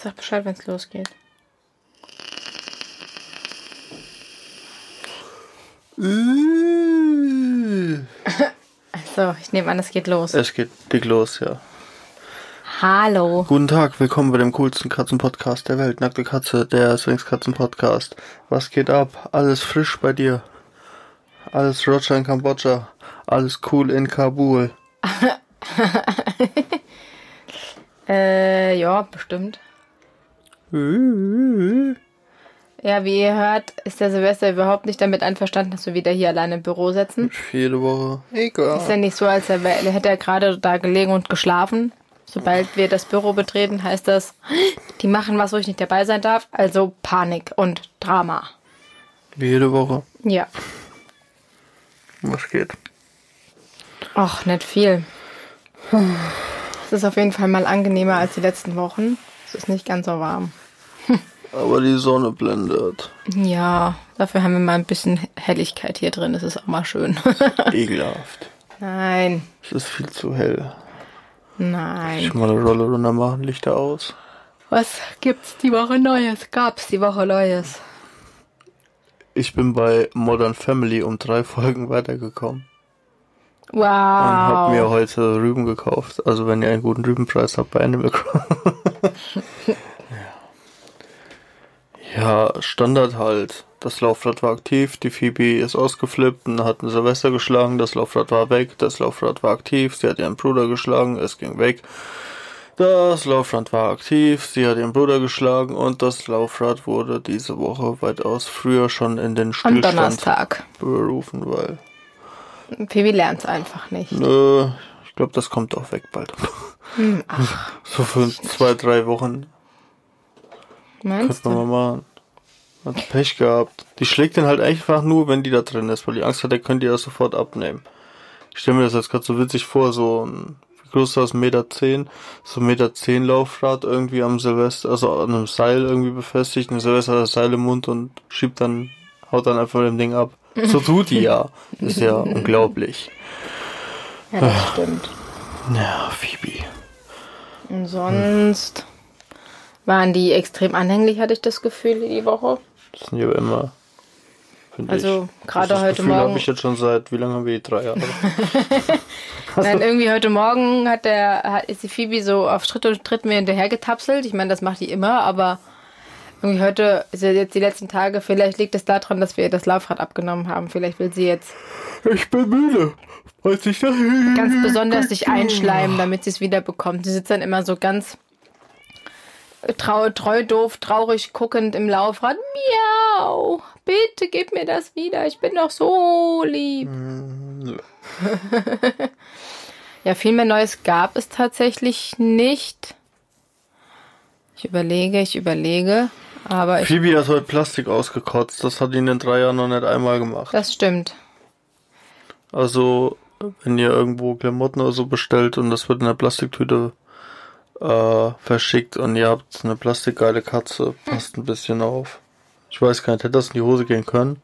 Sag Bescheid, wenn es losgeht. So, ich nehme an, es geht los. Es geht dick los, ja. Hallo. Guten Tag, willkommen bei dem coolsten Katzenpodcast der Welt. Nackte Katze, der Swings Katzenpodcast. Was geht ab? Alles frisch bei dir. Alles Roger in Kambodscha. Alles cool in Kabul. Äh, ja, bestimmt. Ja, wie ihr hört, ist der Silvester überhaupt nicht damit einverstanden, dass wir wieder hier alleine im Büro sitzen. Jede Woche. Egal. Ist ja nicht so, als hätte er gerade da gelegen und geschlafen. Sobald wir das Büro betreten, heißt das, die machen was, wo ich nicht dabei sein darf. Also Panik und Drama. Wie jede Woche. Ja. Was geht? Ach, nicht viel. Es ist auf jeden Fall mal angenehmer als die letzten Wochen. Es ist nicht ganz so warm. Aber die Sonne blendet. Ja, dafür haben wir mal ein bisschen Helligkeit hier drin. Das ist auch mal schön. Ekelhaft. nein, Es ist viel zu hell. nein. Ich mal eine Rolle runter machen, Lichter aus. Was gibt's die Woche Neues? Gab's die Woche Neues? Ich bin bei Modern Family um drei Folgen weitergekommen. Wow. Und hab mir heute Rüben gekauft. Also wenn ihr einen guten Rübenpreis habt bei Animal Crossing. ja. Standard halt. Das Laufrad war aktiv, die Phoebe ist ausgeflippt und hat einen Silvester geschlagen, das Laufrad war weg, das Laufrad war aktiv, sie hat ihren Bruder geschlagen, es ging weg. Das Laufrad war aktiv, sie hat ihren Bruder geschlagen und das Laufrad wurde diese Woche weitaus früher schon in den Am Stillstand Donnerstag. berufen, weil Phoebe lernt's einfach nicht. Nö, ich glaube, das kommt auch weg bald. Hm, Ach, So für zwei, drei Wochen meinst könnte man du? mal machen. Hat Pech gehabt. Die schlägt den halt einfach nur, wenn die da drin ist, weil die Angst hat, er könnte die das sofort abnehmen. Ich stelle mir das jetzt gerade so witzig vor, so ein, wie groß ist das, Meter zehn, so ein Meter zehn Laufrad irgendwie am Silvester, also an einem Seil irgendwie befestigt, und Silvester hat das Seil im Mund und schiebt dann, haut dann einfach mit dem Ding ab. So tut die ja. Ist ja unglaublich. Ja, das stimmt. Ja, Phoebe. Und sonst waren die extrem anhänglich, hatte ich das Gefühl, die Woche. Das sind ja immer. Also, ich. gerade das heute Gefühl Morgen- habe ich jetzt schon seit, wie lange haben wir? Drei Jahre. Nein, irgendwie heute Morgen hat der, hat, ist die Phoebe so auf Schritt und Tritt mir hinterher getapselt. Ich meine, das macht die immer, aber irgendwie heute, ist ja jetzt die letzten Tage, vielleicht liegt es daran, dass wir ihr das Laufrad abgenommen haben. Vielleicht will sie jetzt ich bin müde. Weiß ich das? ganz besonders sich einschleimen, damit sie es wieder bekommt. Sie sitzt dann immer so ganz trau, treu, doof, traurig guckend im Laufrad. Miau, bitte gib mir das wieder. Ich bin doch so lieb. Ja, viel mehr Neues gab es tatsächlich nicht. Ich überlege, ich überlege. Aber ich, Phoebe hat heute Plastik ausgekotzt. Das hat ihn in drei Jahren noch nicht einmal gemacht. das stimmt. Also, wenn ihr irgendwo Klamotten oder so bestellt und das wird in einer Plastiktüte äh, verschickt und ihr habt eine plastikgeile Katze, passt ein bisschen auf. Ich weiß gar nicht, hätte das in die Hose gehen können?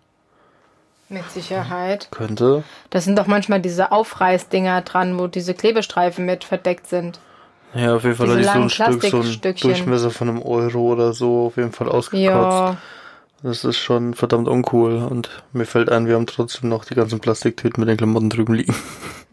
Mit Sicherheit. Könnte. Das sind doch manchmal diese Aufreißdinger dran, wo diese Klebestreifen mit verdeckt sind. Ja, auf jeden Fall hatte ich so ein Stück, so ein. Durchmesser von einem Euro oder so auf jeden Fall ausgekotzt. Ja, Das ist schon verdammt uncool und mir fällt ein, wir haben trotzdem noch die ganzen Plastiktüten mit den Klamotten drüben liegen.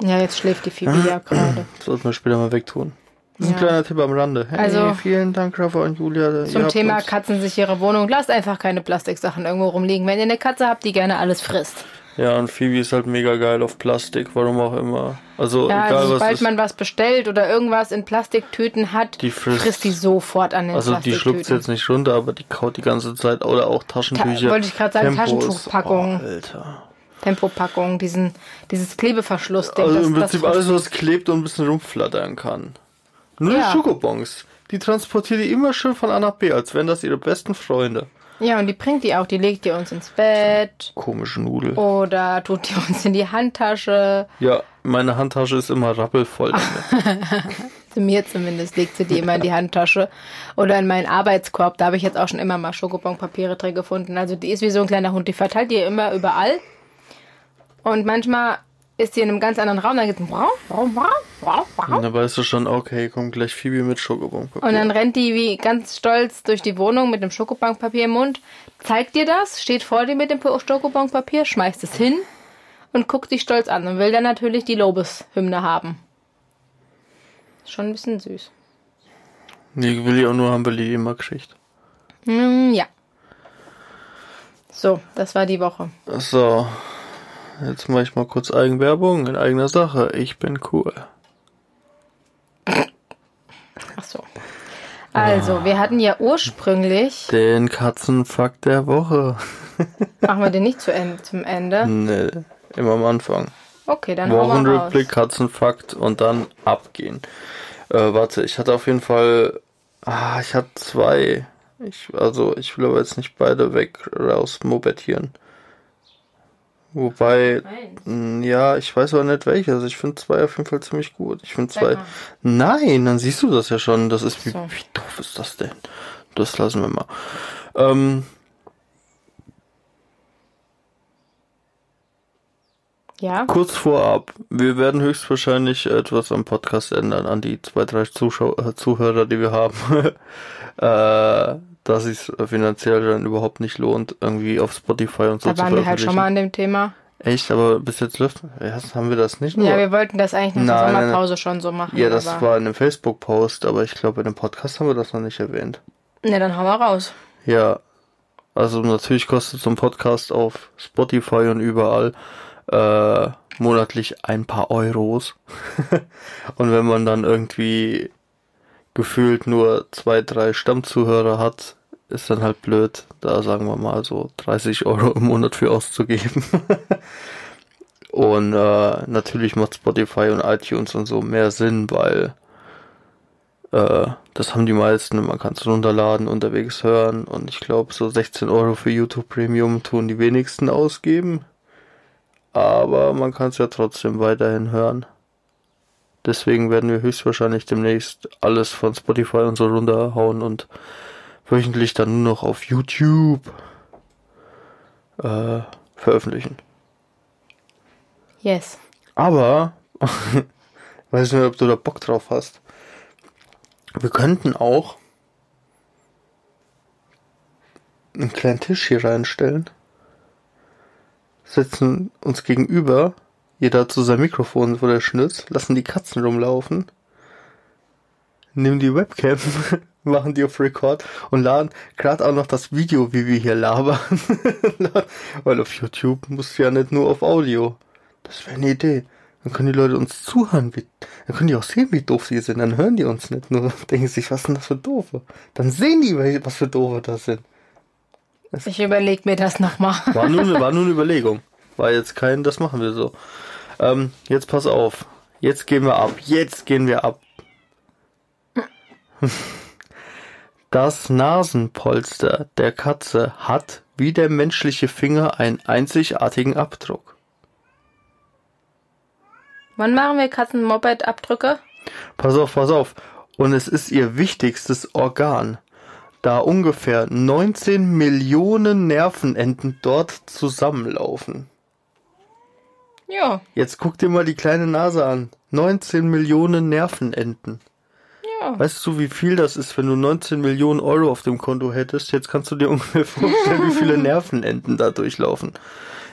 ja, jetzt schläft die Phoebe ja gerade. Das sollten wir später mal wegtun. Das ist ein Ja. kleiner Tipp am Rande. Hey, Also, vielen Dank, Rafa und Julia. Zum Thema katzensichere Wohnung. Lasst einfach keine Plastiksachen irgendwo rumliegen. Wenn ihr eine Katze habt, die gerne alles frisst. Ja, und Phoebe ist halt mega geil auf Plastik, warum auch immer. Also, Ja, egal also was sobald man was bestellt oder irgendwas in Plastiktüten hat, Die frisst- die sofort an den also, die schluckt jetzt nicht runter, aber die kaut die ganze Zeit. Oder auch Taschentücher. wollte ich gerade sagen. Taschentuchpackungen. Oh, Alter. Tempopackung, diesen, dieses Klebeverschlussding. Also das, im Prinzip alles, was klebt und ein bisschen rumflattern kann. Nur Ja. die Schokobons. Die transportiert die immer schön von A nach B, als wären das ihre besten Freunde. Ja, und die bringt die auch. Die legt ihr uns ins Bett Komische Nudel. oder tut die uns in die Handtasche. Ja, meine Handtasche ist immer rappelvoll mir zumindest legt sie die immer in die Handtasche. Oder in meinen Arbeitskorb. Da habe ich jetzt auch schon immer mal Schokobon-Papiere drin gefunden. Also die ist wie so ein kleiner Hund. Die verteilt die immer überall. Und manchmal ist die in einem ganz anderen Raum, dann geht's. Und dann weißt du schon, okay, kommt gleich Phoebe mit Schokobankpapier. Und dann rennt die wie ganz stolz durch die Wohnung mit dem Schokobankpapier im Mund, zeigt dir das, steht vor dir mit dem Schokobankpapier, schmeißt es hin und guckt dich stolz an und will dann natürlich die Lobeshymne haben. Schon ein bisschen süß. Die will ich auch nur haben, weil die immer kriegt. Mm, ja. So, das war die Woche. So, jetzt mache ich mal kurz Eigenwerbung in eigener Sache. Ich bin cool. Ach so. Also, wir hatten ja ursprünglich. Den Katzenfakt der Woche. Machen wir den nicht zu Ende, zum Ende? Nee, immer am Anfang. Okay, dann. Wochenrückblick, Katzenfakt und dann abgehen. Äh, warte, ich hatte auf jeden Fall. Ah, ich hatte zwei. Ich, also, ich will aber jetzt nicht beide weg rausmobettieren. Wobei, mh, ja, ich weiß aber nicht welche. Also ich finde zwei auf jeden Fall ziemlich gut. Ich finde zwei. mal. Nein, dann siehst du das ja schon. Das ist wie, wie doof ist das denn? Das lassen wir mal. Ähm, Ja. kurz vorab, wir werden höchstwahrscheinlich etwas am Podcast ändern an die zwei, drei Zuschau äh, Zuhörer, die wir haben. äh, dass es finanziell dann überhaupt nicht lohnt, irgendwie auf Spotify und so Da zu waren wir halt schon mal an dem Thema. Echt, aber bis jetzt läuft. Ja, haben wir das nicht? Ja, wir wollten das eigentlich nach der nein, Sommerpause schon so machen. Ja, das war in einem Facebook-Post, aber ich glaube, in dem Podcast haben wir das noch nicht erwähnt. Ne, dann hauen wir raus. Ja, also natürlich kostet so ein Podcast auf Spotify und überall äh, monatlich ein paar Euros. und wenn man dann irgendwie gefühlt nur zwei, drei Stammzuhörer hat, ist dann halt blöd, da sagen wir mal so 30 Euro im Monat für auszugeben. und äh, natürlich macht Spotify und iTunes und so mehr Sinn, weil äh, das haben die meisten, man kann es runterladen, unterwegs hören und ich glaube so 16 Euro für YouTube Premium tun die wenigsten ausgeben. Aber man kann es ja trotzdem weiterhin hören. Deswegen werden wir höchstwahrscheinlich demnächst alles von Spotify und so runterhauen und wöchentlich dann nur noch auf YouTube äh, veröffentlichen. Yes. Aber, weiß nicht, ob du da Bock drauf hast. Wir könnten auch einen kleinen Tisch hier reinstellen, setzen uns gegenüber, jeder hat so sein Mikrofon vor der Schnitz, lassen die Katzen rumlaufen, nehmen die Webcam, machen die auf Record und laden gerade auch noch das Video, wie wir hier labern. Weil auf YouTube musst du ja nicht nur auf Audio. Das wäre eine Idee. Dann können die Leute uns zuhören. Wie, dann können die auch sehen, wie doof sie sind. Dann hören die uns nicht nur. Denken sich, was sind das für Doofe? Dann sehen die, was für Doofe das sind. Ich überlege mir das nochmal. War nur, war nur eine Überlegung. War jetzt kein, das machen wir so. Ähm, jetzt pass auf. Jetzt gehen wir ab. Jetzt gehen wir ab. Das Nasenpolster der Katze hat wie der menschliche Finger einen einzigartigen Abdruck. Wann machen wir Katzen-Moped-Abdrücke? Pass auf, pass auf. Und es ist ihr wichtigstes Organ, da ungefähr 19 Millionen Nervenenden dort zusammenlaufen. Ja, Jetzt guck dir mal die kleine Nase an. 19 Millionen Nervenenden. ja. Weißt du, wie viel das ist, wenn du 19 Millionen Euro auf dem Konto hättest? Jetzt kannst du dir ungefähr vorstellen, wie viele Nervenenden da durchlaufen.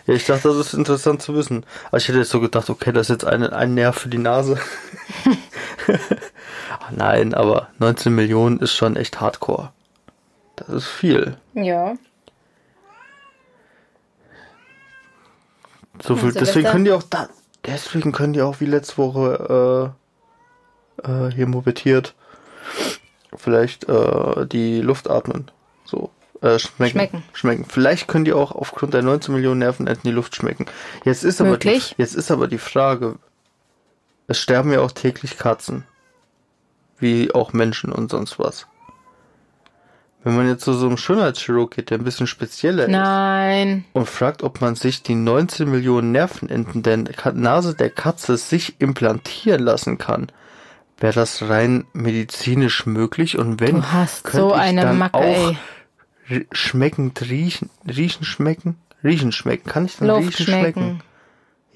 Ja, ich dachte, das ist interessant zu wissen. Aber ich hätte jetzt so gedacht, okay, das ist jetzt ein, ein Nerv für die Nase. Nein, aber 19 Millionen ist schon echt hardcore. Das ist viel. Ja. So viel. Also deswegen können die auch da, deswegen können die auch wie letzte Woche äh, äh, hier mopediert vielleicht äh, die Luft atmen. So. Äh, schmecken. Schmecken. Schmecken. Vielleicht können die auch aufgrund der 19 Millionen Nervenenden die Luft schmecken. Jetzt ist aber die, jetzt ist aber die Frage, es sterben ja auch täglich Katzen. Wie auch Menschen und sonst was. Wenn man jetzt zu so einem Schönheitschirurg geht, der ein bisschen spezieller ist, Nein. und fragt, ob man sich die 19 Millionen Nervenenden der Nase der Katze sich implantieren lassen kann, wäre das rein medizinisch möglich und wenn Du hast könnte so ich eine dann Macke, auch ey. schmeckend riechen, riechen schmecken, riechen schmecken, kann ich dann Luft riechen schmecken? schmecken.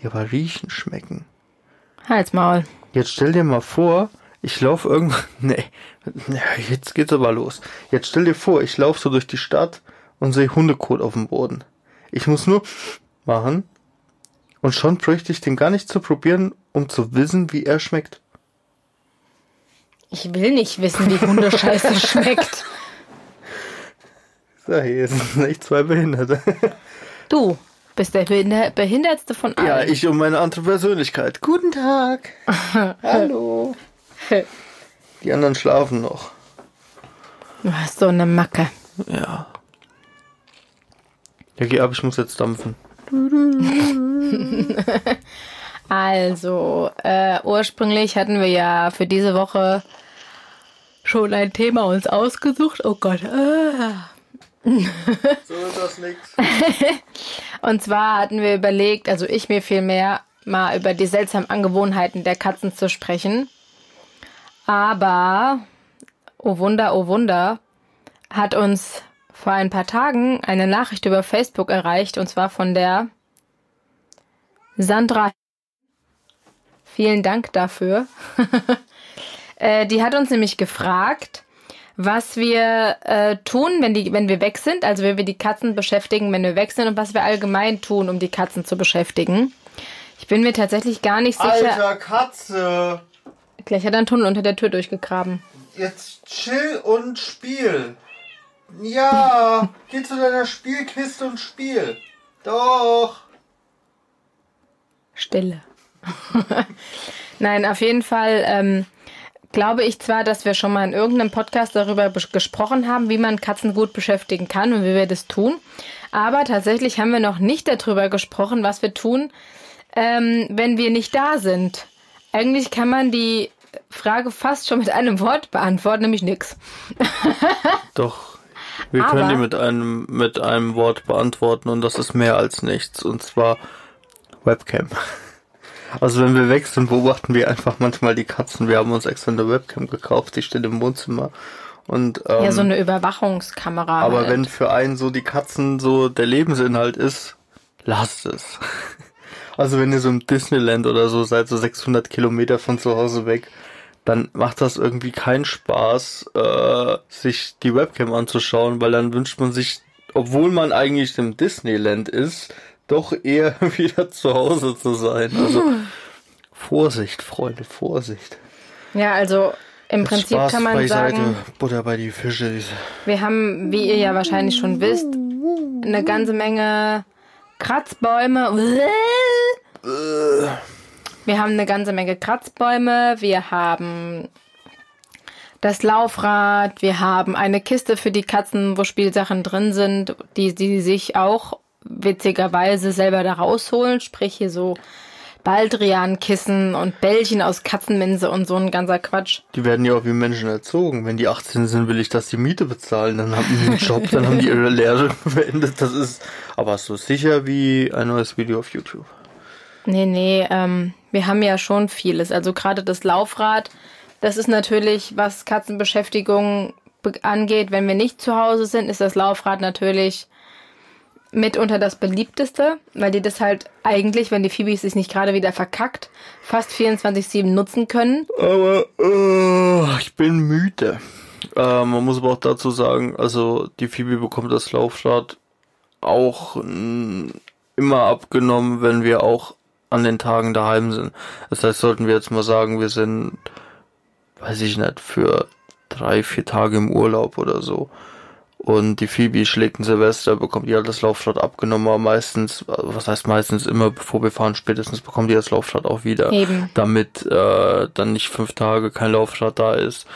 Ja, aber riechen, schmecken. Halsmaul. Jetzt stell dir mal vor, ich laufe irgendwo. Nee, jetzt geht's aber los. Jetzt stell dir vor, ich laufe so durch die Stadt und sehe Hundekot auf dem Boden. Ich muss nur machen und schon bräuchte ich den gar nicht zu probieren, um zu wissen, wie er schmeckt. Ich will nicht wissen, wie Hundescheiße schmeckt. So, hier sind echt zwei Behinderte. Du bist der Behinder Behindertste von allen. Ja, ich und meine andere Persönlichkeit. Guten Tag. Hallo. Die anderen schlafen noch. Du hast so eine Macke. Ja. Ja, geh ab, ich muss jetzt dampfen. Also, äh, ursprünglich hatten wir ja für diese Woche schon ein Thema uns ausgesucht. Oh Gott. Ah. So ist das nix. Und zwar hatten wir überlegt, also ich mir vielmehr, mal über die seltsamen Angewohnheiten der Katzen zu sprechen. Aber, oh Wunder, oh Wunder, hat uns vor ein paar Tagen eine Nachricht über Facebook erreicht, und zwar von der Sandra. Vielen Dank dafür. äh, die hat uns nämlich gefragt, was wir äh, tun, wenn, die, wenn wir weg sind, also wenn wir die Katzen beschäftigen, wenn wir weg sind und was wir allgemein tun, um die Katzen zu beschäftigen. Ich bin mir tatsächlich gar nicht sicher. Alter Katze. Gleich hat er einen Tunnel unter der Tür durchgegraben. Jetzt chill und spiel. Ja, geh zu deiner Spielkiste und spiel. Doch. Stille. Nein, auf jeden Fall ähm, glaube ich zwar, dass wir schon mal in irgendeinem Podcast darüber gesprochen haben, wie man Katzen gut beschäftigen kann und wie wir das tun. Aber tatsächlich haben wir noch nicht darüber gesprochen, was wir tun, ähm, wenn wir nicht da sind. Eigentlich kann man die Frage fast schon mit einem Wort beantworten, nämlich nix. Doch. Wir Aber können die mit einem, mit einem Wort beantworten und das ist mehr als nichts. Und zwar Webcam. Also wenn wir weg sind, beobachten wir einfach manchmal die Katzen. Wir haben uns extra eine Webcam gekauft, die steht im Wohnzimmer. Und, ähm, ja, so eine Überwachungskamera. Aber halt. wenn für einen so die Katzen so der Lebensinhalt ist, lasst es. Also wenn ihr so im Disneyland oder so seid, so 600 Kilometer von zu Hause weg, dann macht das irgendwie keinen Spaß, äh, sich die Webcam anzuschauen, weil dann wünscht man sich, obwohl man eigentlich im Disneyland ist, doch eher wieder zu Hause zu sein. Also Vorsicht, Freunde, Vorsicht. Ja, also im Prinzip Spaß kann man beiseite, sagen, Butter bei die Fische. wir haben, wie ihr ja wahrscheinlich schon wisst, eine ganze Menge Kratzbäume. Wir haben eine ganze Menge Kratzbäume. Wir haben das Laufrad. Wir haben eine Kiste für die Katzen, wo Spielsachen drin sind, die die sich auch witzigerweise selber da rausholen. Sprich hier so Baldrian-Kissen und Bällchen aus Katzenminze und so ein ganzer Quatsch. Die werden ja auch wie Menschen erzogen. Wenn die 18 sind, will ich, dass die Miete bezahlen. Dann haben die einen Job, dann haben die ihre Lehre beendet. Das ist aber so sicher wie ein neues Video auf YouTube. Nee, nee, ähm, wir haben ja schon vieles. Also gerade das Laufrad, das ist natürlich, was Katzenbeschäftigung angeht. Wenn wir nicht zu Hause sind, ist das Laufrad natürlich mitunter das beliebteste, weil die das halt eigentlich, wenn die Phoebes sich nicht gerade wieder verkackt, fast 24-7 nutzen können. Aber äh, ich bin müde. Äh, man muss aber auch dazu sagen, also die Phoebe bekommt das Laufrad auch mh, immer abgenommen, wenn wir auch an den Tagen daheim sind. Das heißt, sollten wir jetzt mal sagen, wir sind, weiß ich nicht, für drei, vier Tage im Urlaub oder so und die Phoebe schlägt ein Silvester, bekommt die halt das Laufrad abgenommen, aber meistens, was heißt meistens immer, bevor wir fahren, spätestens bekommt die das Laufrad auch wieder. Eben. Damit äh, dann nicht fünf Tage kein Laufrad da ist.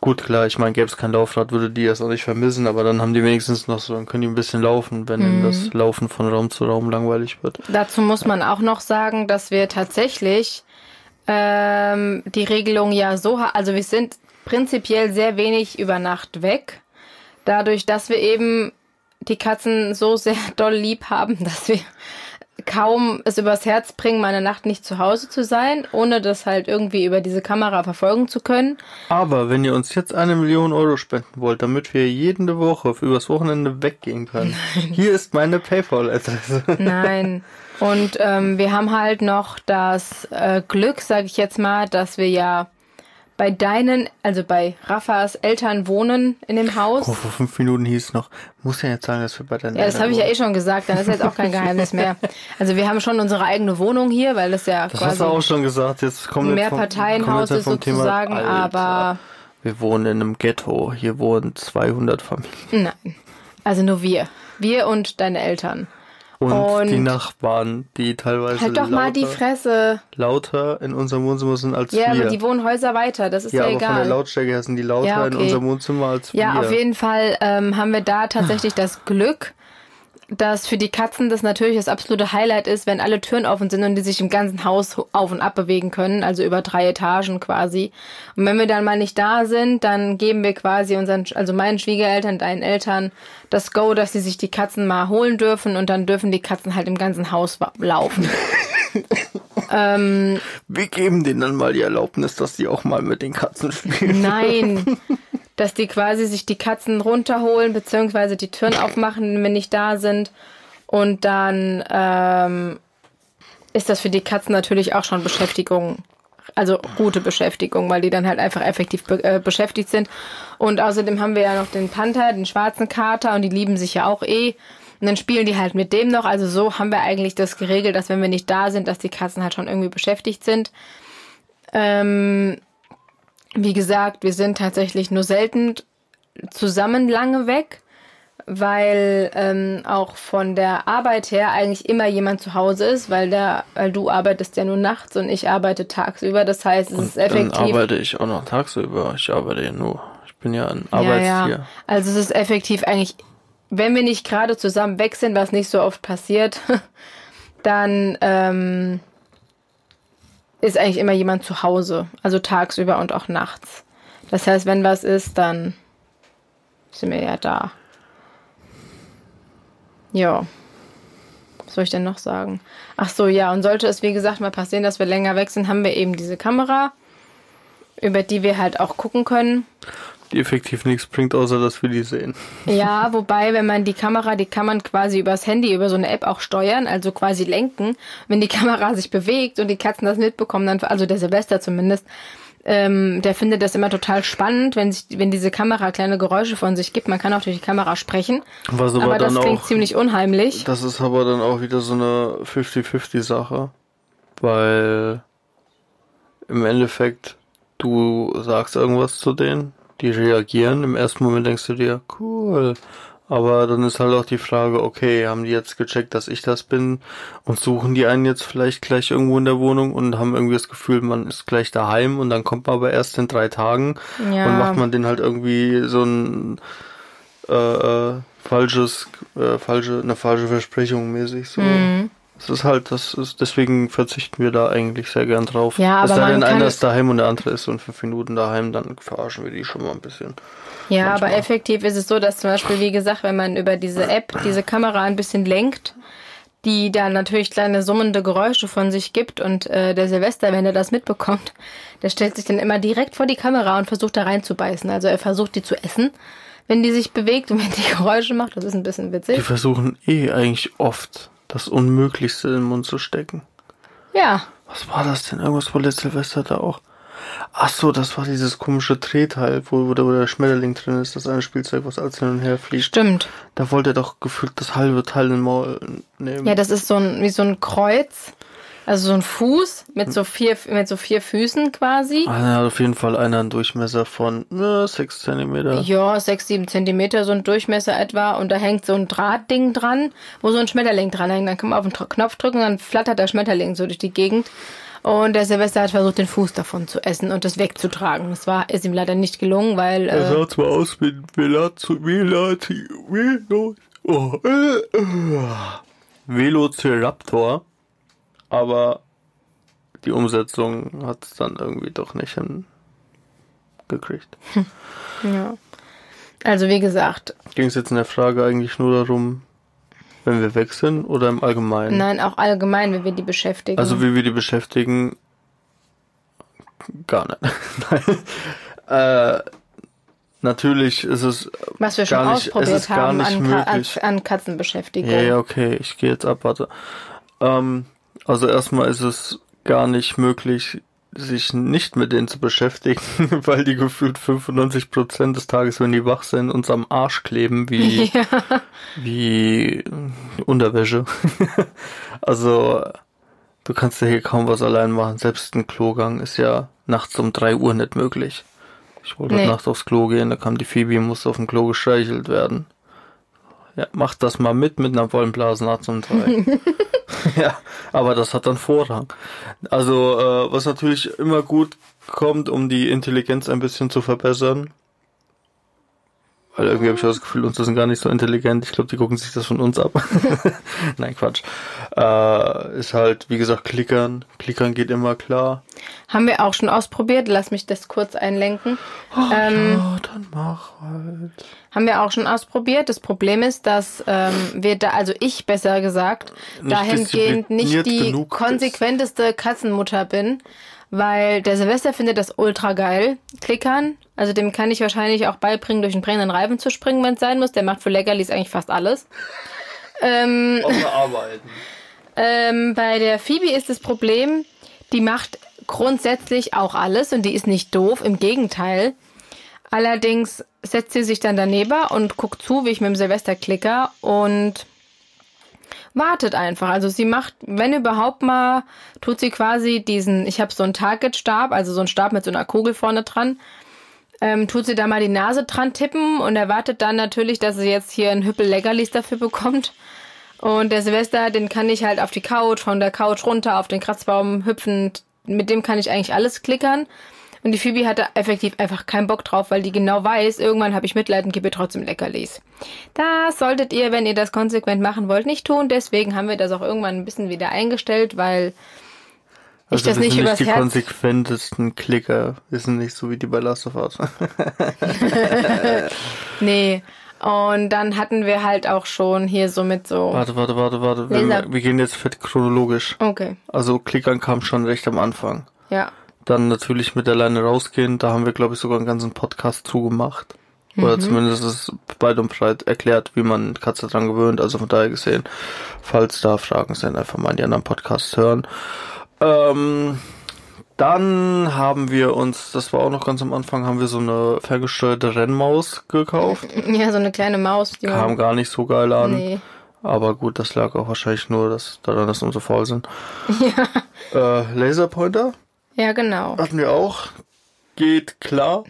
Gut, klar, ich meine, gäbe es kein Laufrad, würde die das auch nicht vermissen, aber dann haben die wenigstens noch so, dann können die ein bisschen laufen, wenn mhm. das Laufen von Raum zu Raum langweilig wird. Dazu muss man auch noch sagen, dass wir tatsächlich ähm, die Regelung ja so, also wir sind prinzipiell sehr wenig über Nacht weg dadurch, dass wir eben die Katzen so sehr doll lieb haben, dass wir kaum es übers Herz bringen, meine Nacht nicht zu Hause zu sein, ohne das halt irgendwie über diese Kamera verfolgen zu können. Aber wenn ihr uns jetzt eine Million Euro spenden wollt, damit wir jede Woche übers Wochenende weggehen können, Nein. hier ist meine PayPal-Adresse. Nein. Und ähm, wir haben halt noch das äh, Glück, sage ich jetzt mal, dass wir ja bei deinen, also bei Raffas Eltern wohnen in dem Haus. Oh, vor fünf Minuten hieß es noch, muss ja jetzt sagen, dass wir bei deinen Ja, das habe ich ja eh schon gesagt, dann ist jetzt auch kein Geheimnis mehr. Also wir haben schon unsere eigene Wohnung hier, weil das ja Das hast quasi du auch schon gesagt, jetzt kommen wir jetzt ist Thema- sozusagen, Alter, aber Wir wohnen in einem Ghetto, hier wohnen 200 Familien. nein. Also nur wir. Wir und deine Eltern. Und, Und- die Nachbarn, die teilweise Halt doch mal die lauter, Fresse. lauter in unserem Wohnzimmer sind als Ja, wir. aber die wohnen Häuser weiter, das ist ja, ja, aber von der egal. Lautstärke her sind die lauter Ja, in okay. unserem Wohnzimmer als Ja, wir. auf jeden Fall ähm, haben wir da tatsächlich das Glück, dass für die Katzen das natürlich das absolute Highlight ist, wenn alle Türen offen sind und die sich im ganzen Haus auf und ab bewegen können, also über drei Etagen quasi. Und wenn wir dann mal nicht da sind, dann geben wir quasi unseren, also meinen Schwiegereltern, deinen Eltern das Go, dass sie sich die Katzen mal holen dürfen und dann dürfen die Katzen halt im ganzen Haus laufen. Wir geben denen dann mal die Erlaubnis, dass die auch mal mit den Katzen spielen. Nein, dass die quasi sich die Katzen runterholen, beziehungsweise die Türen aufmachen, wenn nicht da sind. Und dann ähm, ist das für die Katzen natürlich auch schon Beschäftigung. Also gute Beschäftigung, weil die dann halt einfach effektiv be äh, beschäftigt sind. Und außerdem haben wir ja noch den Panther, den schwarzen Kater, und die lieben sich ja auch eh. Und dann spielen die halt mit dem noch. Also so haben wir eigentlich das geregelt, dass wenn wir nicht da sind, dass die Katzen halt schon irgendwie beschäftigt sind. Ähm, wie gesagt, wir sind tatsächlich nur selten zusammen lange weg, weil ähm, auch von der Arbeit her eigentlich immer jemand zu Hause ist, weil der, weil du arbeitest ja nur nachts und ich arbeite tagsüber. Das heißt, es ist Dann effektiv. arbeite ich auch noch tagsüber. Ich arbeite ja nur. Ich bin ja ein ja, Arbeitstier. ja. Also es ist effektiv eigentlich, wenn wir nicht gerade zusammen weg sind, was nicht so oft passiert, dann ähm, ist eigentlich immer jemand zu Hause. Also tagsüber und auch nachts. Das heißt, wenn was ist, dann sind wir ja da. Ja. Was soll ich denn noch sagen? Ach so, ja. Und sollte es, wie gesagt, mal passieren, dass wir länger weg sind, haben wir eben diese Kamera, über die wir halt auch gucken können. Die effektiv nichts bringt, außer dass wir die sehen. Ja, wobei, wenn man die Kamera, die kann man quasi übers Handy, über so eine App auch steuern, also quasi lenken. Wenn die Kamera sich bewegt und die Katzen das mitbekommen, dann, also der Silvester zumindest, ähm, der findet das immer total spannend, wenn sich, wenn diese Kamera kleine Geräusche von sich gibt. Man kann auch durch die Kamera sprechen. Was aber, Aber das klingt auch, ziemlich unheimlich. das ist aber dann auch wieder so eine 50-50 Sache. Weil im Endeffekt du sagst irgendwas zu denen, die reagieren. Im ersten Moment denkst du dir, cool. Aber dann ist halt auch die Frage, okay, haben die jetzt gecheckt, dass ich das bin und suchen die einen jetzt vielleicht gleich irgendwo in der Wohnung und haben irgendwie das Gefühl, man ist gleich daheim und dann kommt man aber erst in drei Tagen Ja. und macht man den halt irgendwie so ein äh, äh, falsches, äh, falsche, eine falsche Versprechung mäßig so. Mhm. Es ist halt, das ist, deswegen verzichten wir da eigentlich sehr gern drauf. Ja, es aber sei denn, kann- einer ist daheim und der andere ist so in fünf Minuten daheim, dann verarschen wir die schon mal ein bisschen. Ja, manchmal. aber effektiv ist es so, dass zum Beispiel, wie gesagt, wenn man über diese App diese Kamera ein bisschen lenkt, die dann natürlich kleine summende Geräusche von sich gibt und äh, der Silvester, wenn er das mitbekommt, der stellt sich dann immer direkt vor die Kamera und versucht da reinzubeißen. Also er versucht die zu essen, wenn die sich bewegt und wenn die Geräusche macht. Das ist ein bisschen Die witzig. versuchen eh eigentlich oft das Unmöglichste in den Mund zu stecken. Ja, Was war das denn? Irgendwas war letztes Silvester da auch. Ach so, das war dieses komische Drehteil, wo, wo, der, wo der Schmetterling drin ist, das eine Spielzeug, was alles hin und her fliegt. stimmt. Da wollte er doch gefühlt das halbe Teil in den Maul nehmen. Ja, das ist so ein, wie so ein Kreuz. Also so ein Fuß mit so vier, mit so vier Füßen quasi. Ah, er hat auf jeden Fall einer einen Durchmesser von äh, 6 Zentimeter. Ja, sechs, sieben Zentimeter, so ein Durchmesser etwa. Und da hängt so ein Drahtding dran, wo so ein Schmetterling dran hängt. Dann kann man auf den Knopf drücken und dann flattert der Schmetterling so durch die Gegend. Und der Silvester hat versucht, den Fuß davon zu essen und das wegzutragen. Das war, ist ihm leider nicht gelungen, weil, Er äh, sah zwar aus wie ein Velazo, Velazo, Velo, oh, äh, äh, Velociraptor, aber die Umsetzung hat es dann irgendwie doch nicht hingekriegt. ja. Also wie gesagt, Ging es jetzt in der Frage eigentlich nur darum, wenn wir weg sind oder im Allgemeinen? nein, auch allgemein, wenn wir die beschäftigen. Also wie wir die beschäftigen, gar nicht. Nein. äh, natürlich ist es was wir schon gar nicht- es ausprobiert ist gar haben nicht an, Ka möglich. an Katzenbeschäftigung. Ja, ja, okay, ich gehe jetzt ab, warte. Ähm, also erstmal ist es gar nicht möglich, sich nicht mit denen zu beschäftigen, weil die gefühlt 95 Prozent des Tages, wenn die wach sind, uns am Arsch kleben wie, ja. wie Unterwäsche. also, du kannst ja hier kaum was allein machen. Selbst ein Klogang ist ja nachts um drei Uhr nicht möglich. Ich wollte nee. nachts aufs Klo gehen, da kam die Phoebe, musste auf dem Klo gestreichelt werden. Ja, mach das mal mit mit einer vollen Blasenarzt um drei. ja, aber das hat dann Vorrang. Also, äh, was natürlich immer gut kommt, um die Intelligenz ein bisschen zu verbessern, weil irgendwie habe ich das Gefühl, uns sind gar nicht so intelligent. Ich glaube, die gucken sich das von uns ab. Nein, Quatsch. Äh, ist halt, wie gesagt, Klickern. Klickern geht immer klar. Haben wir auch schon ausprobiert. Lass mich das kurz einlenken. Oh, ähm, ja, dann mach halt. Haben wir auch schon ausprobiert. Das Problem ist, dass ähm, wir da, also ich besser gesagt, nicht dahingehend nicht die konsequenteste Katzenmutter bin weil der Silvester findet das ultra geil, Klickern. Also dem kann ich wahrscheinlich auch beibringen, durch einen brennenden Reifen zu springen, wenn es sein muss. Der macht für Leckerlis eigentlich fast alles. Ähm, arbeiten. Ähm, bei der Phoebe ist das Problem, die macht grundsätzlich auch alles und die ist nicht doof, im Gegenteil. Allerdings setzt sie sich dann daneben und guckt zu, wie ich mit dem Silvester klicker und wartet einfach. Also sie macht, wenn überhaupt mal, tut sie quasi diesen, ich habe so einen Target-Stab, also so einen Stab mit so einer Kugel vorne dran, ähm, tut sie da mal die Nase dran tippen und erwartet dann natürlich, dass sie jetzt hier ein Hüppel Leckerlis dafür bekommt. Und der Silvester, den kann ich halt auf die Couch, von der Couch runter auf den Kratzbaum hüpfend, mit dem kann ich eigentlich alles klickern. Und die Phoebe hatte effektiv einfach keinen Bock drauf, weil die genau weiß, irgendwann habe ich Mitleid und gebe trotzdem Leckerlis. Das solltet ihr, wenn ihr das konsequent machen wollt, nicht tun. Deswegen haben wir das auch irgendwann ein bisschen wieder eingestellt, weil also ich das nicht übers nicht die Herz konsequentesten Klicker. Wir sind nicht so wie die bei Last of Us. nee. Und dann hatten wir halt auch schon hier so mit so. Warte, warte, warte, warte. Wir, wir, gehen jetzt fett chronologisch. Okay. Also Klickern kam schon recht am Anfang. Ja. Dann natürlich mit alleine rausgehen. Da haben wir, glaube ich, sogar einen ganzen Podcast zugemacht. Oder mhm. zumindest ist beide und breit erklärt, wie man Katze dran gewöhnt. Also von daher gesehen, falls da Fragen sind, einfach mal in die anderen Podcasts hören. Ähm, dann haben wir uns, das war auch noch ganz am Anfang, haben wir so eine ferngesteuerte Rennmaus gekauft. Ja, so eine kleine Maus. Die Kam gar nicht so geil an. Nee. Aber gut, das lag auch wahrscheinlich nur dass, daran, dass wir so faul sind. Ja. Äh, Laserpointer ja, genau. Hatten wir auch. Geht klar.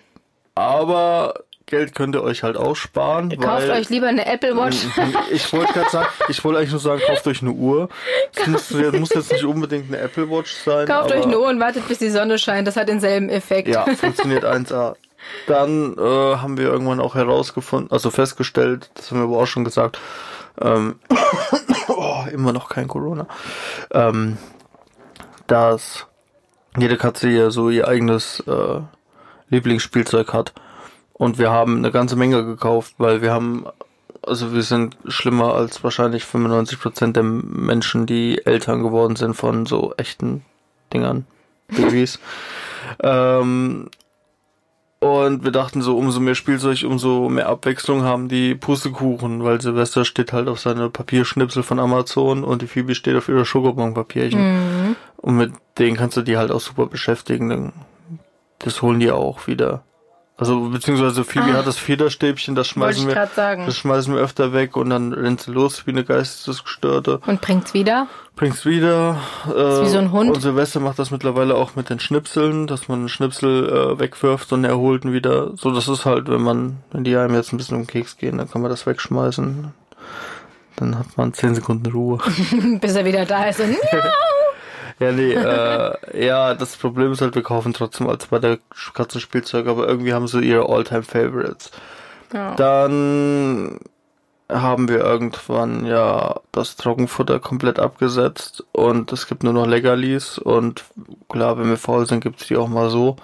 Aber Geld könnt ihr euch halt auch sparen. Kauft euch lieber eine Apple Watch. ich wollte gerade sagen, ich wollte eigentlich nur sagen, kauft euch eine Uhr. Es muss, muss, jetzt nicht unbedingt eine Apple Watch sein. Kauft euch eine Uhr und wartet, bis die Sonne scheint. Das hat denselben Effekt. Ja, funktioniert 1A. Dann äh, haben wir irgendwann auch herausgefunden, also festgestellt, das haben wir aber auch schon gesagt, ähm, oh, immer noch kein Corona, ähm, dass jede Katze ja so ihr eigenes äh, Lieblingsspielzeug hat. Und wir haben eine ganze Menge gekauft, weil wir haben, also wir sind schlimmer als wahrscheinlich 95% der Menschen, die Eltern geworden sind von so echten Dingern, Babys. ähm, und wir dachten so, umso mehr Spielzeug, umso mehr Abwechslung haben die Pustekuchen, weil Silvester steht halt auf seine Papierschnipsel von Amazon und die Phoebe steht auf ihre Schokobon-Papierchen. Mhm. Und mit denen kannst du die halt auch super beschäftigen. Das holen die auch wieder. Also beziehungsweise Phoebe ah, hat das Federstäbchen, das schmeißen wir, das schmeißen wir öfter weg und dann rennt sie los wie eine Geistesgestörte. Und bringt's wieder? Bringt's wieder. Äh, ist wie so ein Hund. Und Silvester macht das mittlerweile auch mit den Schnipseln, dass man einen Schnipsel äh, wegwirft und er holt ihn wieder. So, das ist halt, wenn man, wenn die einem jetzt ein bisschen um den Keks gehen, dann kann man das wegschmeißen. Dann hat man zehn Sekunden Ruhe. Bis er wieder da ist und Ja, nee, äh, ja, das Problem ist halt, wir kaufen trotzdem als bei der Katze Spielzeug, aber irgendwie haben sie ihre Alltime Favorites. Ja. Dann haben wir irgendwann ja das Trockenfutter komplett abgesetzt und es gibt nur noch Leckerlis und klar, wenn wir faul sind, gibt's die auch mal so.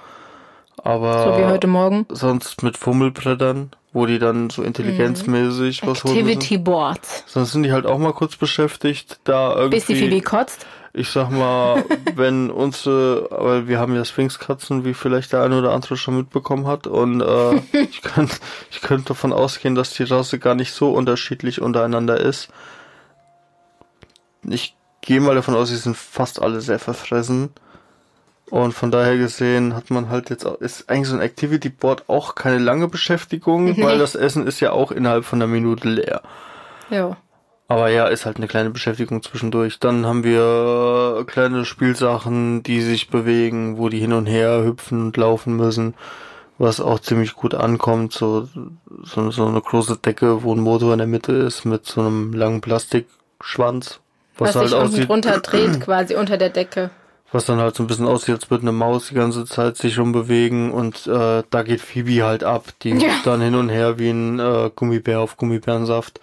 Aber so wie heute Morgen. Sonst mit Fummelbrettern, wo die dann so intelligenzmäßig mhm. was holen. Activity Boards. Sonst sind die halt auch mal kurz beschäftigt, da irgendwie. Bis die Phoebe kotzt ich sag mal, wenn unsere, weil wir haben ja Sphinxkatzen, wie vielleicht der eine oder andere schon mitbekommen hat, und äh, ich, kann, ich könnte davon ausgehen, dass die Rasse gar nicht so unterschiedlich untereinander ist. Ich gehe mal davon aus, sie sind fast alle sehr verfressen. Und von daher gesehen hat man halt jetzt auch, ist eigentlich so ein Activity Board auch keine lange Beschäftigung, Nee. weil das Essen ist ja auch innerhalb von einer Minute leer. Jo. Aber ja, ist halt eine kleine Beschäftigung zwischendurch. Dann haben wir kleine Spielsachen, die sich bewegen, wo die hin und her hüpfen und laufen müssen, was auch ziemlich gut ankommt. So, so, so eine große Decke, wo ein Motor in der Mitte ist, mit so einem langen Plastikschwanz. Was, halt sich unten drunter dreht, quasi unter der Decke. was dann halt so ein bisschen aussieht, als würde eine Maus die ganze Zeit sich rumbewegen und äh, da geht Phoebe halt ab. Die Ja. hüpft dann hin und her wie ein äh, Gummibär auf Gummibärensaft.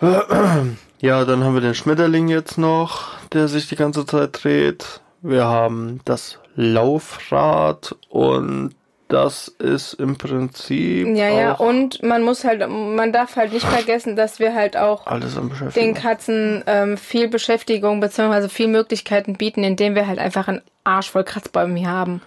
Ja, dann haben wir den Schmetterling jetzt noch, der sich die ganze Zeit dreht. Wir haben das Laufrad und das ist im Prinzip Ja, ja, und man muss halt, man darf halt nicht vergessen, dass wir halt auch den. Katzen ähm, viel Beschäftigung bzw. viel Möglichkeiten bieten, indem wir halt einfach einen Arsch voll Kratzbäume hier haben.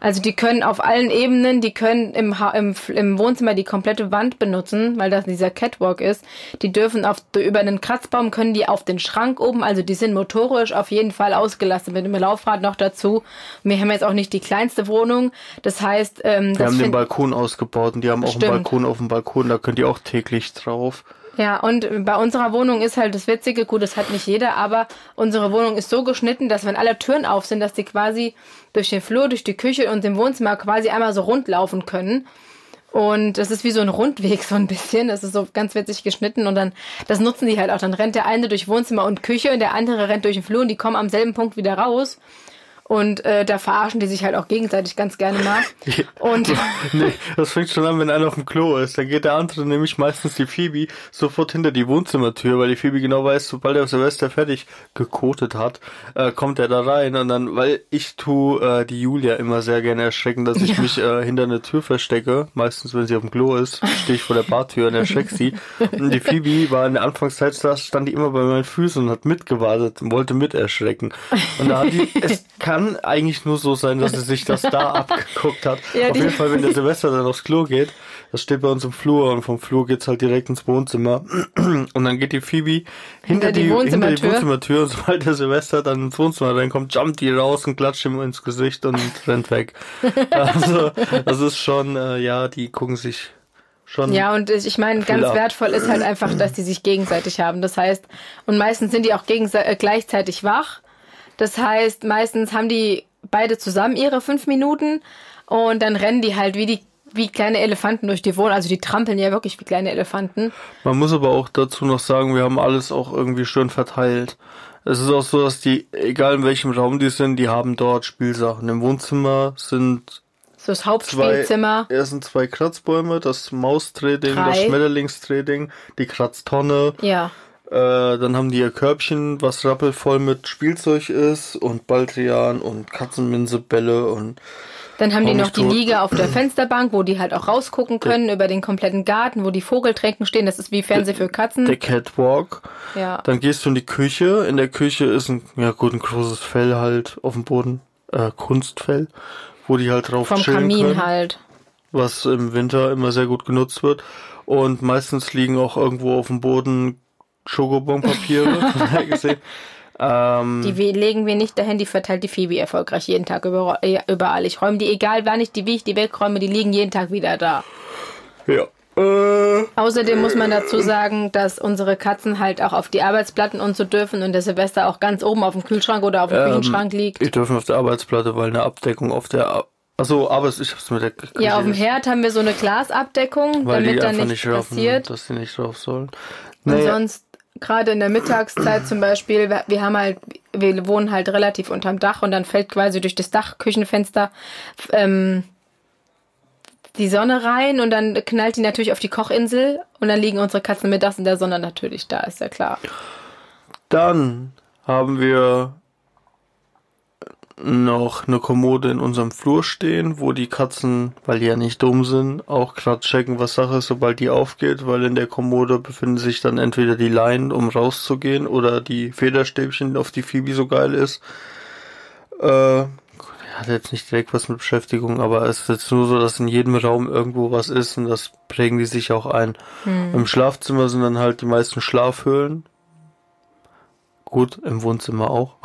Also die können auf allen Ebenen, die können im, ha im, im Wohnzimmer die komplette Wand benutzen, weil das dieser Catwalk ist. Die dürfen auf über einen Kratzbaum können die auf den Schrank oben, also die sind motorisch auf jeden Fall ausgelastet mit dem Laufrad noch dazu. Wir haben jetzt auch nicht die kleinste Wohnung, das heißt, ähm, Wir das haben den Balkon ausgebaut und die haben auch Stimmt. einen Balkon auf dem Balkon, da könnt ihr auch täglich drauf. Ja, und bei unserer Wohnung ist halt das Witzige, gut, das hat nicht jeder, aber unsere Wohnung ist so geschnitten, dass wenn alle Türen auf sind, dass die quasi durch den Flur, durch die Küche und den Wohnzimmer quasi einmal so rund laufen können. Und das ist wie so ein Rundweg so ein bisschen. Das ist so ganz witzig geschnitten und dann, das nutzen die halt auch. Dann rennt der eine durch Wohnzimmer und Küche und der andere rennt durch den Flur und die kommen am selben Punkt wieder raus. Und äh, da verarschen die sich halt auch gegenseitig ganz gerne mal. Und nee, das fängt schon an, wenn einer auf dem Klo ist. Dann geht der andere, nämlich meistens die Phoebe, sofort hinter die Wohnzimmertür, weil die Phoebe genau weiß, sobald der Silvester fertig gekotet hat, äh, kommt er da rein. Und dann, weil ich tu äh, die Julia immer sehr gerne erschrecken, dass ich Ja. mich äh, hinter eine Tür verstecke. Meistens, wenn sie auf dem Klo ist, stehe ich vor der Bartür und erschrecke sie. Und die Phoebe war in der Anfangszeit, da stand die immer bei meinen Füßen und hat mitgewartet und wollte mit erschrecken. Und da hat die, es kann eigentlich nur so sein, dass sie sich das da abgeguckt hat. Ja, Auf jeden Fall, wenn der Silvester dann aufs Klo geht, das steht bei uns im Flur und vom Flur geht's halt direkt ins Wohnzimmer. Und dann geht die Phoebe hinter, die die, hinter die Wohnzimmertür. Wohnzimmertür und sobald der Silvester dann ins Wohnzimmer reinkommt, jumpt die raus und klatscht ihm ins Gesicht und rennt weg. Also, das ist schon, äh, ja, die gucken sich schon. Ja, und ich meine, ganz ab. wertvoll ist halt einfach, dass die sich gegenseitig haben. Das heißt, und meistens sind die auch gegense- äh, gleichzeitig wach. Das heißt, meistens haben die beide zusammen ihre fünf Minuten und dann rennen die halt wie die wie kleine Elefanten durch die Wohnung. Also die trampeln ja wirklich wie kleine Elefanten. Man muss aber auch dazu noch sagen, wir haben alles auch irgendwie schön verteilt. Es ist auch so, dass die, egal in welchem Raum die sind, die haben dort Spielsachen. Im Wohnzimmer sind So das zwei, Hauptspielzimmer. es sind zwei Kratzbäume, das Maustrading, das. Schmetterlingstrading, die Kratztonne. Ja. Äh, dann haben die ihr Körbchen, was rappelvoll mit Spielzeug ist und Baldrian und Katzenminsebälle und Dann haben die noch die. Liege auf der Fensterbank, wo die halt auch rausgucken können über den kompletten Garten, wo die Vogeltränken stehen. Das ist wie Fernseh für Katzen. der Catwalk. Ja. Dann gehst du in die Küche. In der Küche ist ein, ja gut, ein großes Fell halt auf dem Boden. Äh, Kunstfell. Wo die halt drauf Vom chillen Kamin können. halt. Was im Winter immer sehr gut genutzt wird. Und meistens liegen auch irgendwo auf dem Boden Schokobonpapiere. gesehen. Ähm, Die legen wir nicht dahin, die verteilt die Phoebe erfolgreich jeden Tag überall. äh, überall. Ich räume die, egal wann ich die, wie ich die wegräume, die liegen jeden Tag wieder da. ja. Äh, Außerdem muss man dazu sagen, dass unsere Katzen halt auch auf die Arbeitsplatten und so dürfen und der Silvester auch ganz oben auf dem Kühlschrank oder auf dem Ähm, Küchenschrank liegt. Die dürfen auf der Arbeitsplatte, weil eine Abdeckung auf der. Achso, aber ich hab's mit der. Küche Ja, auf dem Herd haben wir so eine Glasabdeckung, Weil damit die da nichts nicht rauf, passiert. dass die nicht drauf sollen. Und sonst, gerade in der Mittagszeit zum Beispiel, wir, haben halt, wir wohnen halt relativ unterm Dach und dann fällt quasi durch das Dach, Küchenfenster, ähm, die Sonne rein und dann knallt die natürlich auf die Kochinsel und dann liegen unsere Katzen mittags in der Sonne natürlich da, ist ja klar. Dann haben wir noch eine Kommode in unserem Flur stehen, wo die Katzen, weil die ja nicht dumm sind, auch gerade checken, was Sache ist, sobald die aufgeht, weil in der Kommode befinden sich dann entweder die Leinen, um rauszugehen, oder die Federstäbchen, auf die Phoebe so geil ist. Äh, hat jetzt nicht direkt was mit Beschäftigung, aber es ist jetzt nur so, dass in jedem Raum irgendwo was ist und das prägen die sich auch ein. Im Schlafzimmer sind dann halt die meisten Schlafhöhlen, Gut, im Wohnzimmer auch.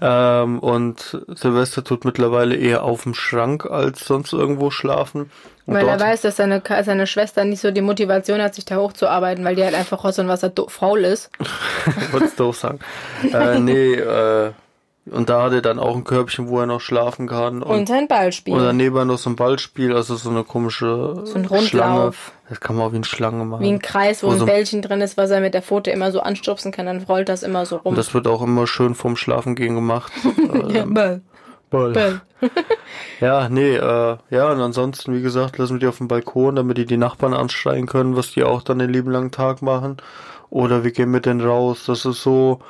Ähm, und Silvester tut mittlerweile eher auf dem Schrank als sonst irgendwo schlafen. Und weil er weiß, dass seine, seine Schwester nicht so die Motivation hat, sich da hochzuarbeiten, weil die halt einfach Ross und Wasser faul ist. Wollt's doof sagen. äh, nee, äh, und da hat er dann auch ein Körbchen, wo er noch schlafen kann. Und, Und, sein Ballspiel. und daneben noch so ein Ballspiel, also so eine komische So ein Schlange. Rundlauf. Das kann man auch wie eine Schlange machen. Wie ein Kreis, wo Wo ein so- Bällchen drin ist, was er mit der Pfote immer so anstupsen kann, dann rollt das immer so rum. Und das wird auch immer schön vorm Schlafengehen gemacht. ja, Ball, Ball. Ball. Ja, nee, äh, ja, und ansonsten, wie gesagt, lassen wir die auf dem Balkon, damit die die Nachbarn anschreien können, was die auch dann den lieben langen Tag machen. Oder wir gehen mit denen raus. Das ist so.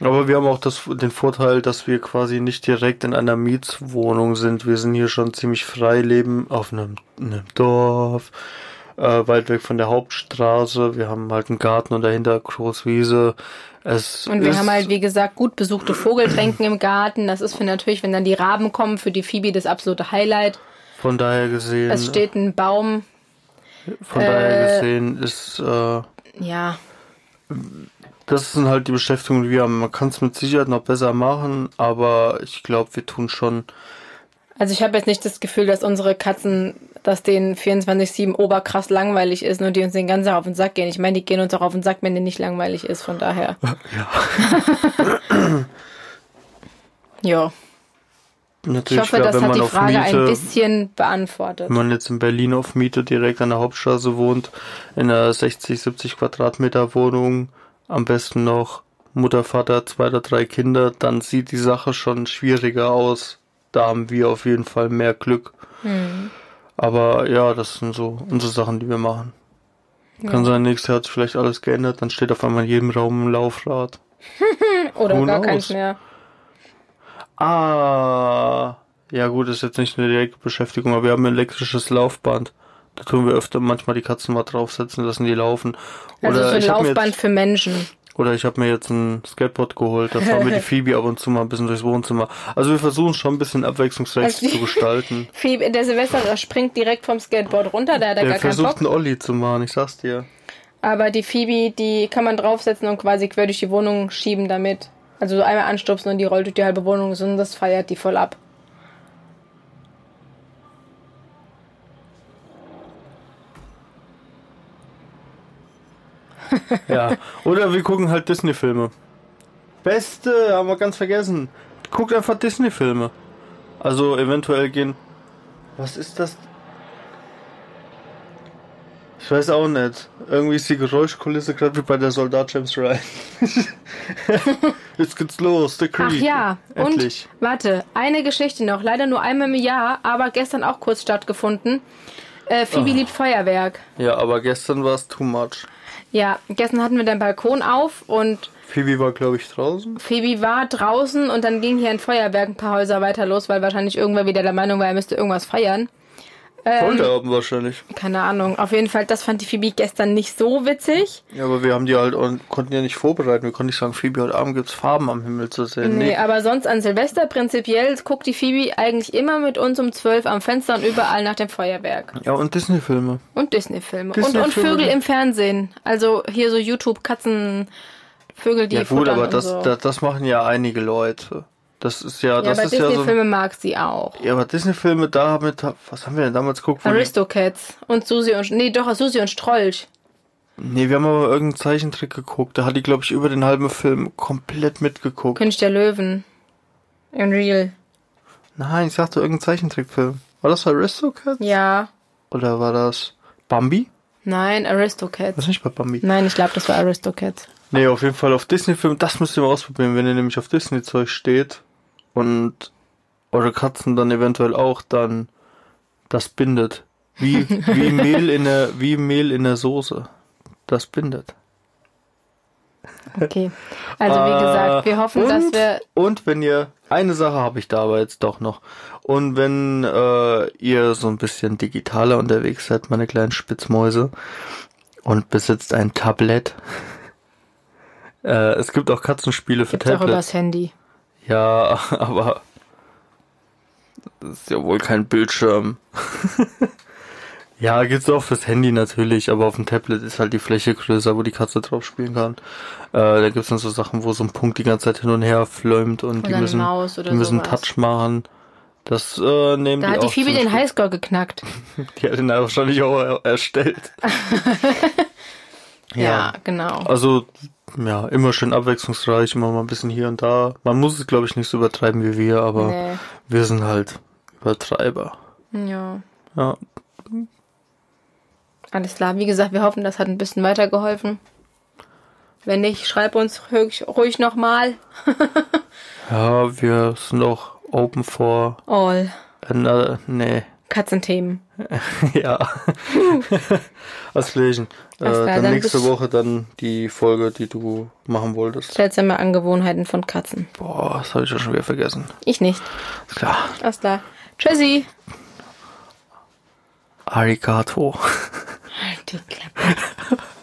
Aber wir haben auch das, den Vorteil, dass wir quasi nicht direkt in einer Mietswohnung sind. Wir sind hier schon ziemlich frei, leben auf einem, einem Dorf, äh, weit weg von der Hauptstraße. Wir haben halt einen Garten und dahinter Großwiese. Es Und wir haben halt, wie gesagt, gut besuchte Vogeltränken im Garten. Das ist für natürlich, wenn dann die Raben kommen, für die Phoebe das absolute Highlight. von daher gesehen, Es steht ein Baum. von daher äh, gesehen ist, äh, Ja, Das sind halt die Beschäftigungen, die wir haben. Man kann es mit Sicherheit noch besser machen, aber ich glaube, wir tun schon. also ich habe jetzt nicht das Gefühl, dass unsere Katzen, dass denen 24-7 oberkrass langweilig ist und die uns den ganzen Tag auf den Sack gehen. Ich meine, die gehen uns auch auf den Sack, wenn denen nicht langweilig ist, von daher. ja. Ich Natürlich, hoffe, klar, das wenn hat man die Frage ein Miete, bisschen beantwortet. wenn man jetzt in Berlin auf Miete direkt an der Hauptstraße wohnt, in einer 60, 70 Quadratmeter Wohnung, am besten noch Mutter, Vater, zwei oder drei Kinder, dann sieht die Sache schon schwieriger aus. Da haben wir auf jeden Fall mehr Glück. Hm. Aber ja, das sind so unsere Sachen, die wir machen. Kann sein, nächstes Jahr hat sich vielleicht alles geändert, dann steht auf einmal in jedem Raum ein Laufrad. Oder Who gar knows? keins mehr. Ah, ja gut, ist jetzt nicht eine direkte Beschäftigung, aber wir haben ein elektrisches Laufband. Da tun wir öfter manchmal die Katzen mal draufsetzen, lassen die laufen. Also Oder so ein ich habe mir, Laufband jetzt- für Menschen. oder ich hab mir jetzt ein Skateboard geholt, da fahren wir die Phoebe ab und zu mal ein bisschen durchs Wohnzimmer. Also wir versuchen schon ein bisschen abwechslungsreich Also zu gestalten. Phoebe, der Silvester der springt direkt vom Skateboard runter, da hat er Der gar keinen versucht Bock. einen Olli zu machen, ich sag's dir. Aber die Phoebe, die kann man draufsetzen und quasi quer durch die Wohnung schieben damit. Also so einmal anstupsen und die rollt durch die halbe Wohnung und das feiert die voll ab. Ja. Oder wir gucken halt Disney-Filme. Beste, haben wir ganz vergessen. Guckt einfach Disney-Filme. Also eventuell gehen. Was ist das? Ich weiß auch nicht. Irgendwie ist die Geräuschkulisse gerade wie bei der Soldat James Ryan. Jetzt geht's los, The Creed. Ach ja, Endlich. und warte, eine Geschichte noch, leider nur einmal im Jahr, aber gestern auch kurz stattgefunden. Äh, Phoebe Oh. liebt Feuerwerk. Ja, aber gestern war es too much. Ja, gestern hatten wir den Balkon auf und Phoebe war, glaube ich, draußen. Phoebe war draußen und dann ging hier ein Feuerwerk ein paar Häuser weiter los, weil wahrscheinlich irgendwer wieder der Meinung war, er müsste irgendwas feiern. Ähm, Wollte haben wahrscheinlich. Keine Ahnung. Auf jeden Fall, das fand die Phoebe gestern nicht so witzig. Ja, aber wir haben die halt und konnten ja nicht vorbereiten. Wir konnten nicht sagen, Phoebe, heute Abend gibt's Farben am Himmel zu sehen. Nee, aber sonst an Silvester prinzipiell guckt die Phoebe eigentlich immer mit uns um 12 am Fenster und überall nach dem Feuerwerk. Ja, und Disney-Filme. Und Disney-Filme. und, und Disney-Filme. Vögel im Fernsehen. Also hier so YouTube, Katzen, Vögel, die Ja gut, aber und das, so. das, das machen ja einige Leute. Das ist ja, ja, das aber ist ja so. Disney-Filme mag sie auch. Ja, aber Disney-Filme damit, was haben wir denn damals geguckt? Aristocats und Susi und nee, doch Susi und Strolch. Nee, wir haben aber irgendeinen Zeichentrick geguckt. Da hat die, glaube ich, über den halben Film komplett mitgeguckt. König der Löwen. In Real. Nein, ich sagte irgendeinen Zeichentrickfilm. War das Aristocats? Ja. Oder war das Bambi? Nein, Aristocats. Was ist nicht bei Bambi? Nein, ich glaube, das war Aristocats. Nee, auf jeden Fall auf Disney-Film, das müsst ihr mal ausprobieren, wenn ihr nämlich auf Disney-Zeug steht und eure Katzen dann eventuell auch, dann das bindet. Wie, wie Mehl in der, wie Mehl in der Soße. Das bindet. Okay. Also wie gesagt, wir hoffen, und, dass wir Und wenn ihr, eine Sache habe ich da aber jetzt doch noch. Und wenn äh, ihr so ein bisschen digitaler unterwegs seid, meine kleinen Spitzmäuse, und besitzt ein Tablet, äh, es gibt auch Katzenspiele für gibt's auch Tablets. übers Handy. Ja, aber das ist ja wohl kein Bildschirm. Ja, gibt's auch fürs Handy natürlich, aber auf dem Tablet ist halt die Fläche größer, wo die Katze drauf spielen kann. Äh, da gibt's dann so Sachen, wo so ein Punkt die ganze Zeit hin und her flömt und Oder die müssen, Maus oder die müssen sowas. Touch machen. Das äh, nehmen Da die hat die Phoebe zum den. Highscore geknackt. Die hat ihn wahrscheinlich auch er erstellt. Ja, genau. Also, ja, immer schön abwechslungsreich, immer mal ein bisschen hier und da. Man muss es, glaube ich, nicht so übertreiben wie wir, aber Nee. wir sind halt Übertreiber. Ja. Ja, Alles klar. Wie gesagt, wir hoffen, das hat ein bisschen weitergeholfen. Wenn nicht, schreib uns ruhig, ruhig nochmal. ja wir sind auch open for, All. äh, nee, Katzenthemen. ja. Auslösen. Äh, Alles dann dann nächste Woche dann die Folge, die du machen wolltest. Seltsame Angewohnheiten von Katzen. Boah, das habe ich ja schon wieder vergessen. Ich nicht. Ist klar. Alles klar. Tschüssi. Arigato. Halt die